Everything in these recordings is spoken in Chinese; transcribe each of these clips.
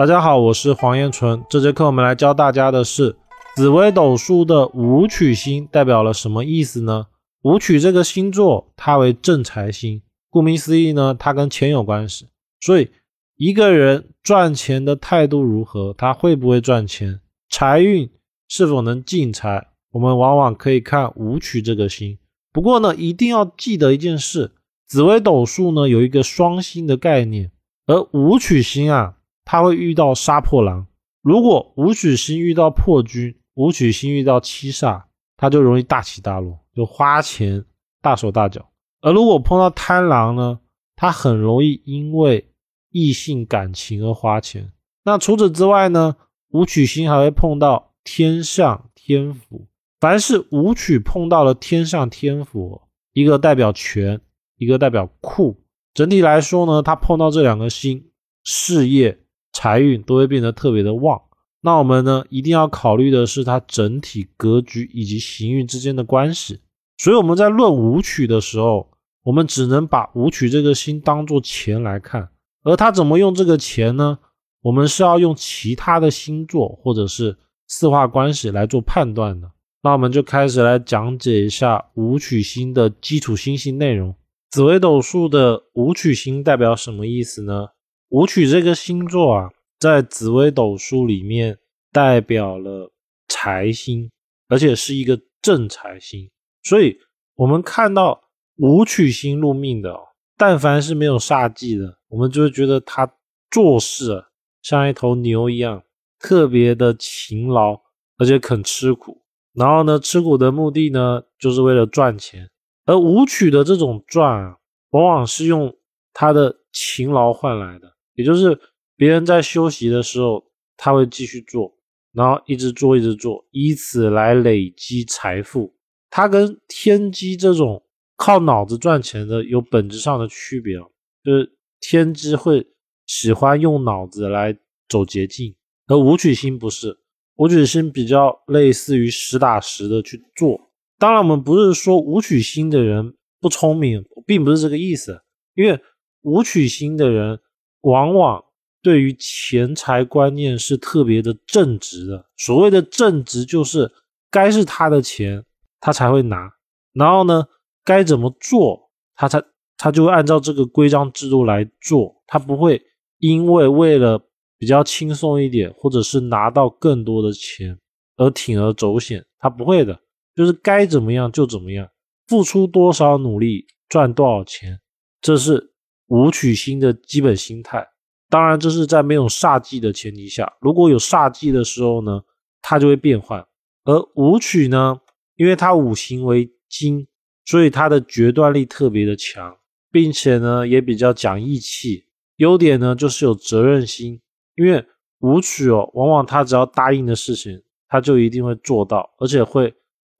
大家好，我是黄彦纯。这节课我们来教大家的是紫微斗数的武曲星代表了什么意思呢？武曲这个星座，它为正财星，顾名思义呢，它跟钱有关系。所以一个人赚钱的态度如何，他会不会赚钱，财运是否能进财，我们往往可以看武曲这个星。不过呢，一定要记得一件事，紫微斗数呢有一个双星的概念，而武曲星啊。他会遇到杀破狼，如果武曲星遇到破军，武曲星遇到七煞，他就容易大起大落，就花钱大手大脚。而如果碰到贪狼呢，他很容易因为异性感情而花钱。那除此之外呢，武曲星还会碰到天上天府，凡是武曲碰到了天上天府，一个代表权，一个代表库，整体来说呢，他碰到这两个星，事业。财运都会变得特别的旺，那我们呢一定要考虑的是它整体格局以及行运之间的关系。所以我们在论武曲的时候，我们只能把武曲这个星当做钱来看，而他怎么用这个钱呢？我们是要用其他的星座或者是四化关系来做判断的。那我们就开始来讲解一下武曲星的基础星星内容。紫微斗数的武曲星代表什么意思呢？武曲这个星座啊，在紫微斗数里面代表了财星，而且是一个正财星。所以，我们看到武曲星入命的，但凡是没有煞忌的，我们就会觉得他做事啊像一头牛一样，特别的勤劳，而且肯吃苦。然后呢，吃苦的目的呢，就是为了赚钱。而武曲的这种赚啊，往往是用他的勤劳换来的。也就是别人在休息的时候，他会继续做，然后一直做，一直做，以此来累积财富。他跟天机这种靠脑子赚钱的有本质上的区别就是天机会喜欢用脑子来走捷径，而武曲星不是，武曲星比较类似于实打实的去做。当然，我们不是说武曲星的人不聪明，并不是这个意思，因为武曲星的人。往往对于钱财观念是特别的正直的。所谓的正直，就是该是他的钱，他才会拿。然后呢，该怎么做，他才他就会按照这个规章制度来做。他不会因为为了比较轻松一点，或者是拿到更多的钱而铤而走险。他不会的，就是该怎么样就怎么样，付出多少努力赚多少钱，这是。武曲星的基本心态，当然这是在没有煞忌的前提下。如果有煞忌的时候呢，它就会变换。而武曲呢，因为它五行为金，所以它的决断力特别的强，并且呢也比较讲义气。优点呢就是有责任心，因为武曲哦，往往他只要答应的事情，他就一定会做到，而且会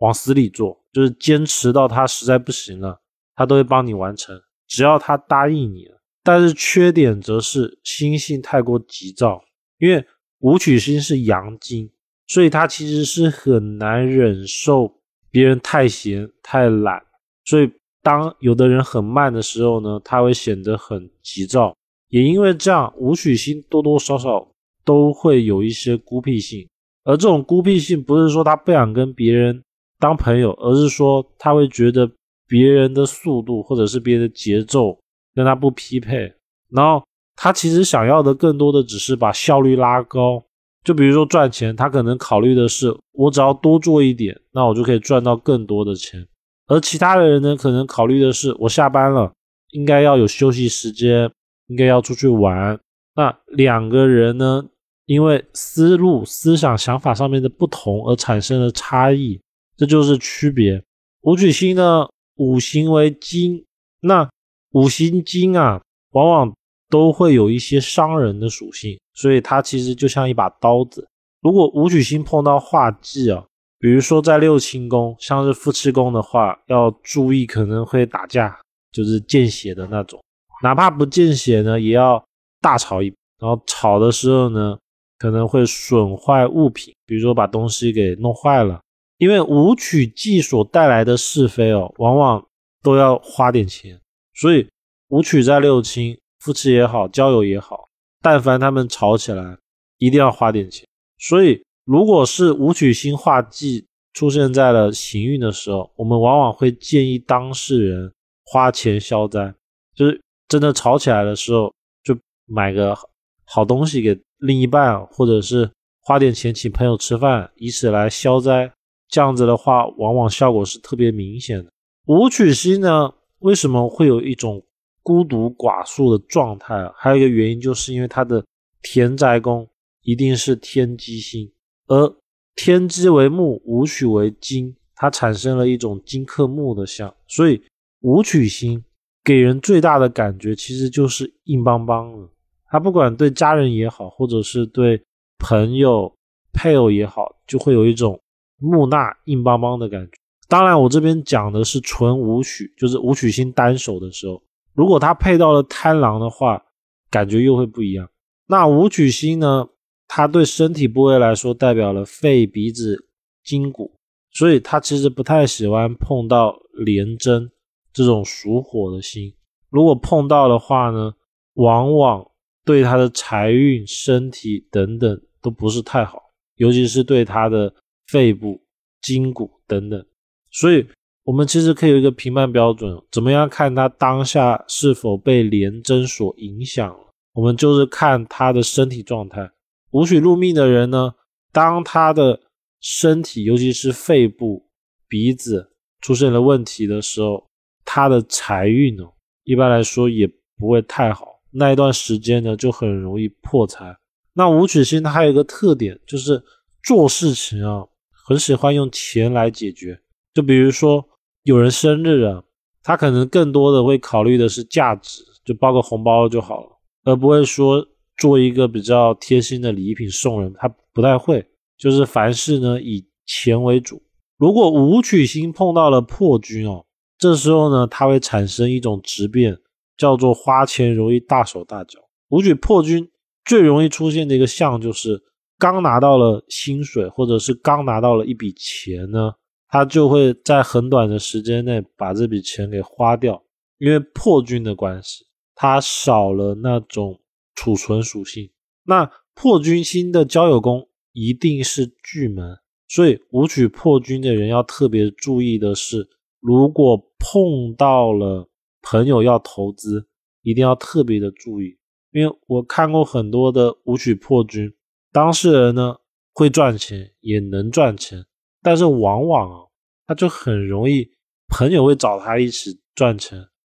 往死里做，就是坚持到他实在不行了，他都会帮你完成。只要他答应你了，但是缺点则是心性太过急躁，因为武曲星是阳金，所以他其实是很难忍受别人太闲太懒，所以当有的人很慢的时候呢，他会显得很急躁。也因为这样，武曲星多多少少都会有一些孤僻性，而这种孤僻性不是说他不想跟别人当朋友，而是说他会觉得。别人的速度或者是别人的节奏跟他不匹配，然后他其实想要的更多的只是把效率拉高。就比如说赚钱，他可能考虑的是我只要多做一点，那我就可以赚到更多的钱。而其他的人呢，可能考虑的是我下班了，应该要有休息时间，应该要出去玩。那两个人呢，因为思路、思想、想法上面的不同而产生了差异，这就是区别。武曲星呢？五行为金，那五行金啊，往往都会有一些伤人的属性，所以它其实就像一把刀子。如果武曲星碰到化忌啊，比如说在六亲宫，像是夫妻宫的话，要注意可能会打架，就是见血的那种。哪怕不见血呢，也要大吵一，然后吵的时候呢，可能会损坏物品，比如说把东西给弄坏了。因为武曲忌所带来的是非哦，往往都要花点钱，所以武曲在六亲，夫妻也好，交友也好，但凡他们吵起来，一定要花点钱。所以，如果是武曲星化忌出现在了行运的时候，我们往往会建议当事人花钱消灾，就是真的吵起来的时候，就买个好东西给另一半，或者是花点钱请朋友吃饭，以此来消灾。这样子的话，往往效果是特别明显的。武曲星呢，为什么会有一种孤独寡宿的状态？还有一个原因，就是因为它的田宅宫一定是天机星，而天机为木，武曲为金，它产生了一种金克木的相，所以武曲星给人最大的感觉其实就是硬邦邦的。他不管对家人也好，或者是对朋友、配偶也好，就会有一种木讷、硬邦邦的感觉。当然，我这边讲的是纯武曲，就是武曲星单手的时候，如果它配到了贪狼的话，感觉又会不一样。那武曲星呢，它对身体部位来说代表了肺、鼻子、筋骨，所以它其实不太喜欢碰到廉贞这种属火的星。如果碰到的话呢，往往对他的财运、身体等等都不是太好，尤其是对他的肺部、筋骨等等。所以，我们其实可以有一个评判标准，怎么样看他当下是否被廉贞所影响？我们就是看他的身体状态。五曲入命的人呢，当他的身体，尤其是肺部、鼻子出现了问题的时候，他的财运呢，一般来说也不会太好。那一段时间呢，就很容易破财。那武曲星它有一个特点，就是做事情啊，很喜欢用钱来解决。就比如说有人生日啊，他可能更多的会考虑的是价值，就包个红包就好了，而不会说做一个比较贴心的礼品送人，他不太会。就是凡事呢以钱为主。如果武曲星碰到了破军哦，这时候呢，它会产生一种质变，叫做花钱容易大手大脚。武曲破军最容易出现的一个象就是刚拿到了薪水，或者是刚拿到了一笔钱呢。他就会在很短的时间内把这笔钱给花掉，因为破军的关系，他少了那种储存属性。那破军星的交友宫一定是巨门，所以武曲破军的人要特别注意的是，如果碰到了朋友要投资，一定要特别的注意，因为我看过很多的武曲破军，当事人呢会赚钱，也能赚钱。但是往往啊，他就很容易，朋友会找他一起赚钱，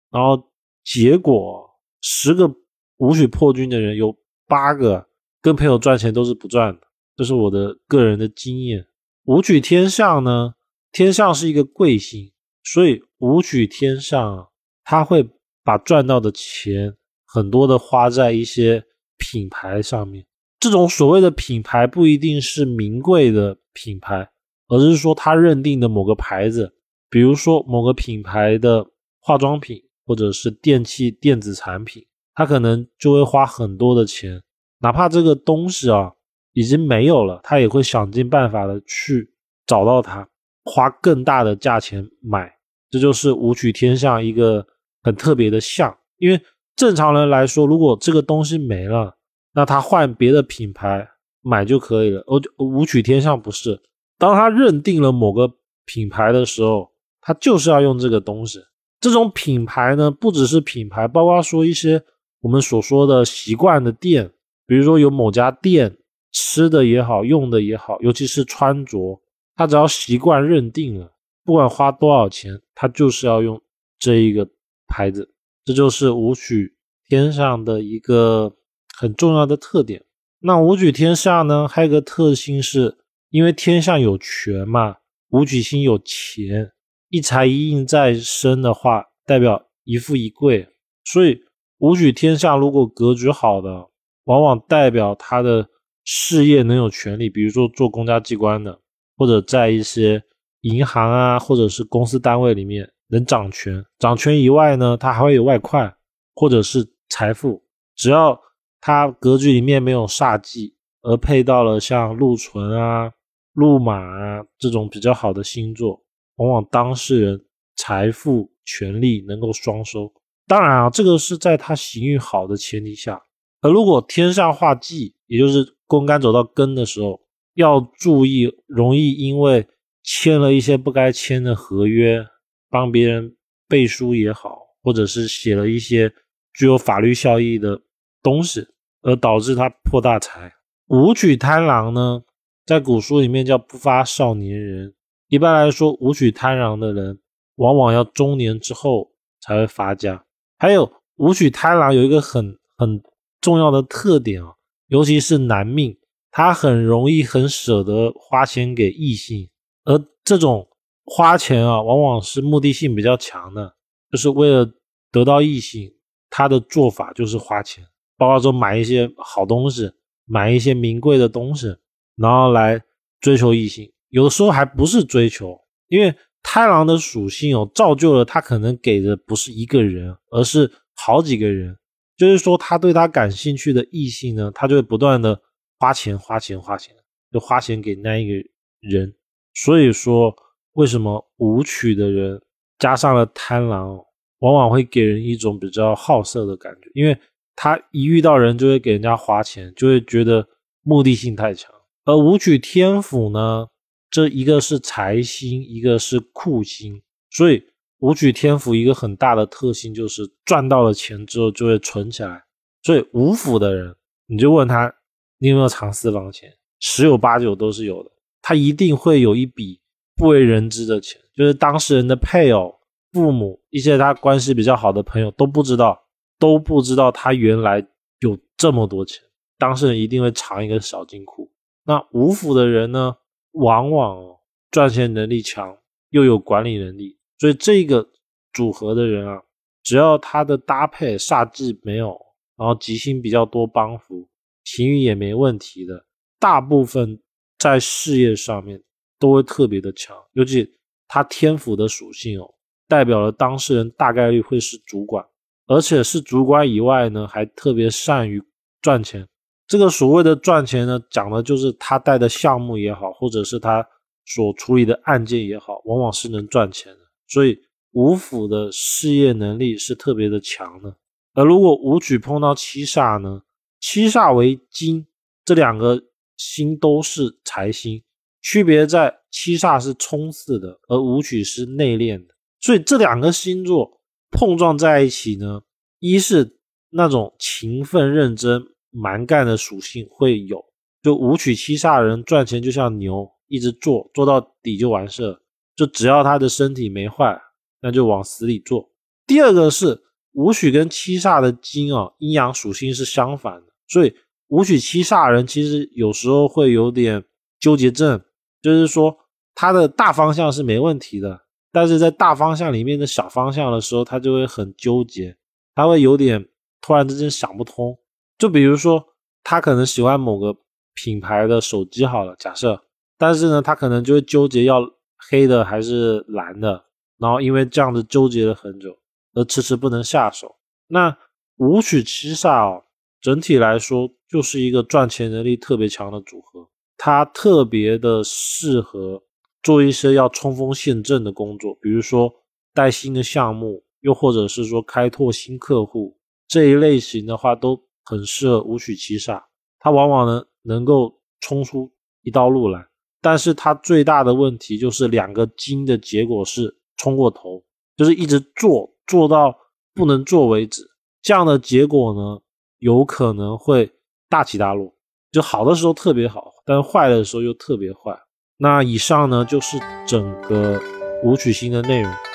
然后结果十个武曲破军的人有八个跟朋友赚钱都是不赚的，这是我的个人的经验。武曲天相呢，天相是一个贵星，所以武曲天相他会把赚到的钱很多的花在一些品牌上面，这种所谓的品牌不一定是名贵的品牌。而是说他认定的某个牌子，比如说某个品牌的化妆品或者是电器电子产品，他可能就会花很多的钱，哪怕这个东西啊已经没有了，他也会想尽办法的去找到它，花更大的价钱买。这就是武曲天象一个很特别的象，因为正常人来说，如果这个东西没了，那他换别的品牌买就可以了。而武曲天上不是。当他认定了某个品牌的时候，他就是要用这个东西。这种品牌呢，不只是品牌，包括说一些我们所说的习惯的店，比如说有某家店吃的也好，用的也好，尤其是穿着，他只要习惯认定了，不管花多少钱，他就是要用这一个牌子。这就是武曲天上的一个很重要的特点。那武举天下呢，还有一个特性是。因为天下有权嘛，武举星有钱，一财一印在身的话，代表一富一贵。所以武举天下如果格局好的，往往代表他的事业能有权利，比如说做公家机关的，或者在一些银行啊，或者是公司单位里面能掌权。掌权以外呢，他还会有外快，或者是财富。只要他格局里面没有煞忌，而配到了像禄存啊。禄马啊，这种比较好的星座，往往当事人财富、权力能够双收。当然啊，这个是在他行运好的前提下。而如果天上化忌，也就是公干走到根的时候，要注意容易因为签了一些不该签的合约，帮别人背书也好，或者是写了一些具有法律效益的东西，而导致他破大财。武曲贪狼呢，在古书里面叫不发少年人。一般来说，武曲贪狼的人往往要中年之后才会发家。还有武曲贪狼有一个很很重要的特点啊，尤其是男命，他很容易很舍得花钱给异性，而这种花钱啊，往往是目的性比较强的，就是为了得到异性，他的做法就是花钱，包括说买一些好东西。买一些名贵的东西，然后来追求异性，有的时候还不是追求，因为贪狼的属性哦，造就了他可能给的不是一个人，而是好几个人。就是说，他对他感兴趣的异性呢，他就会不断的花钱、花钱、花钱，就花钱给那一个人。所以说，为什么舞曲的人加上了贪狼，往往会给人一种比较好色的感觉，因为。他一遇到人就会给人家花钱，就会觉得目的性太强。而武曲天府呢，这一个是财星，一个是库星，所以武曲天府一个很大的特性就是赚到了钱之后就会存起来。所以五府的人，你就问他你有没有藏私房钱，十有八九都是有的。他一定会有一笔不为人知的钱，就是当事人的配偶、父母、一些他关系比较好的朋友都不知道。都不知道他原来有这么多钱，当事人一定会藏一个小金库。那五府的人呢，往往赚钱能力强，又有管理能力，所以这个组合的人啊，只要他的搭配煞忌没有，然后吉星比较多帮扶，情运也没问题的，大部分在事业上面都会特别的强。尤其他天府的属性哦，代表了当事人大概率会是主管。而且是主管以外呢，还特别善于赚钱。这个所谓的赚钱呢，讲的就是他带的项目也好，或者是他所处理的案件也好，往往是能赚钱的。所以五府的事业能力是特别的强的。而如果武曲碰到七煞呢，七煞为金，这两个星都是财星，区别在七煞是冲刺的，而武曲是内敛的。所以这两个星座。碰撞在一起呢，一是那种勤奋认真、蛮干的属性会有，就武曲七煞人赚钱就像牛，一直做做到底就完事了，就只要他的身体没坏，那就往死里做。第二个是武曲跟七煞的金啊，阴阳属性是相反的，所以武曲七煞人其实有时候会有点纠结症，就是说他的大方向是没问题的。但是在大方向里面的小方向的时候，他就会很纠结，他会有点突然之间想不通。就比如说，他可能喜欢某个品牌的手机，好了，假设，但是呢，他可能就会纠结要黑的还是蓝的，然后因为这样子纠结了很久，而迟迟不能下手。那五曲七煞哦，整体来说就是一个赚钱能力特别强的组合，它特别的适合。做一些要冲锋陷阵的工作，比如说带新的项目，又或者是说开拓新客户这一类型的话，都很适合五取七煞。它往往呢能够冲出一道路来，但是它最大的问题就是两个金的结果是冲过头，就是一直做做到不能做为止。这样的结果呢，有可能会大起大落，就好的时候特别好，但是坏的时候又特别坏。那以上呢就是整个舞曲星的内容。